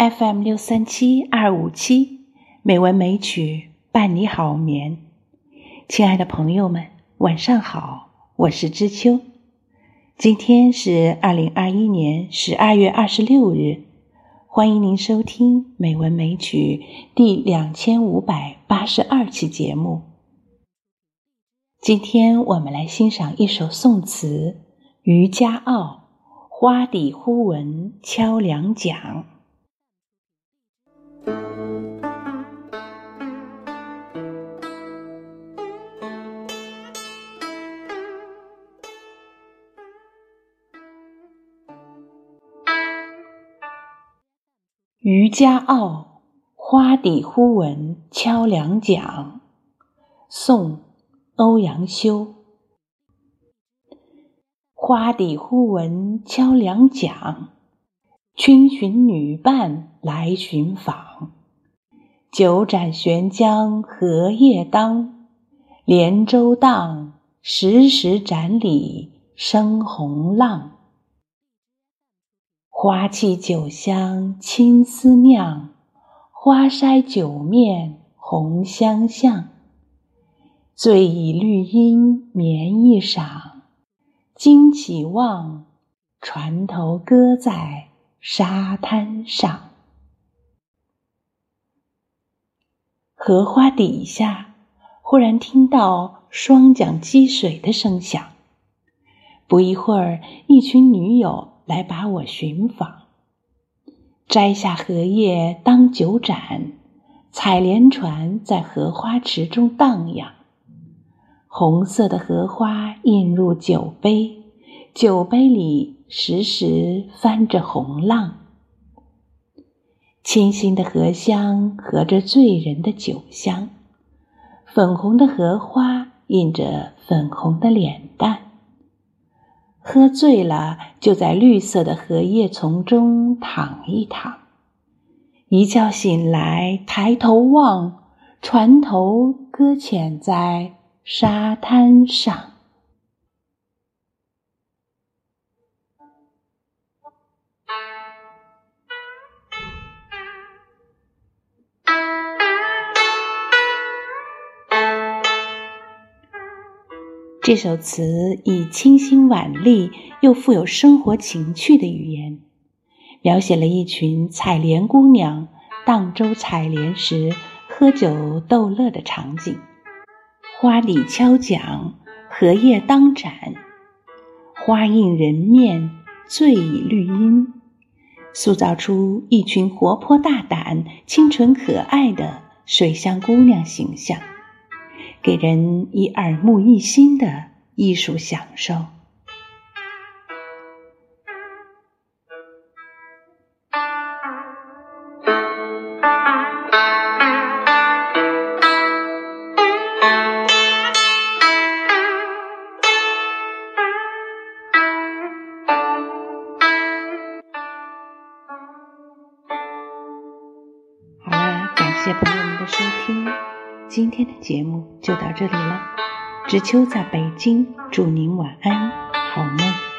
FM 六三七二五七，美文美曲伴你好眠。亲爱的朋友们，晚上好，我是知秋。今天是二零二一年十二月二十六日，欢迎您收听《美文美曲》第两千五百八十二期节目。今天我们来欣赏一首宋词《渔家傲》，花底忽闻敲梁桨。《渔家傲》花底忽闻敲两桨，宋·欧阳修。花底忽闻敲两桨，君寻女伴来寻访。九盏悬江荷叶当，连舟荡，时时盏里生红浪。花气酒香青丝酿，花筛酒面红相向。醉倚绿阴眠一晌，惊起望，船头搁在沙滩上。荷花底下，忽然听到双桨击水的声响。不一会儿，一群女友。来把我寻访，摘下荷叶当酒盏，采莲船在荷花池中荡漾。红色的荷花映入酒杯，酒杯里时时翻着红浪。清新的荷香和着醉人的酒香，粉红的荷花映着粉红的脸蛋。喝醉了，就在绿色的荷叶丛中躺一躺。一觉醒来，抬头望，船头搁浅在沙滩上。这首词以清新婉丽又富有生活情趣的语言，描写了一群采莲姑娘荡舟采莲时喝酒逗乐的场景。花底敲桨，荷叶当盏，花映人面，醉倚绿荫，塑造出一群活泼大胆、清纯可爱的水乡姑娘形象。给人以耳目一新的艺术享受。好了，感谢朋友们的收听。今天的节目就到这里了，知秋在北京，祝您晚安，好梦。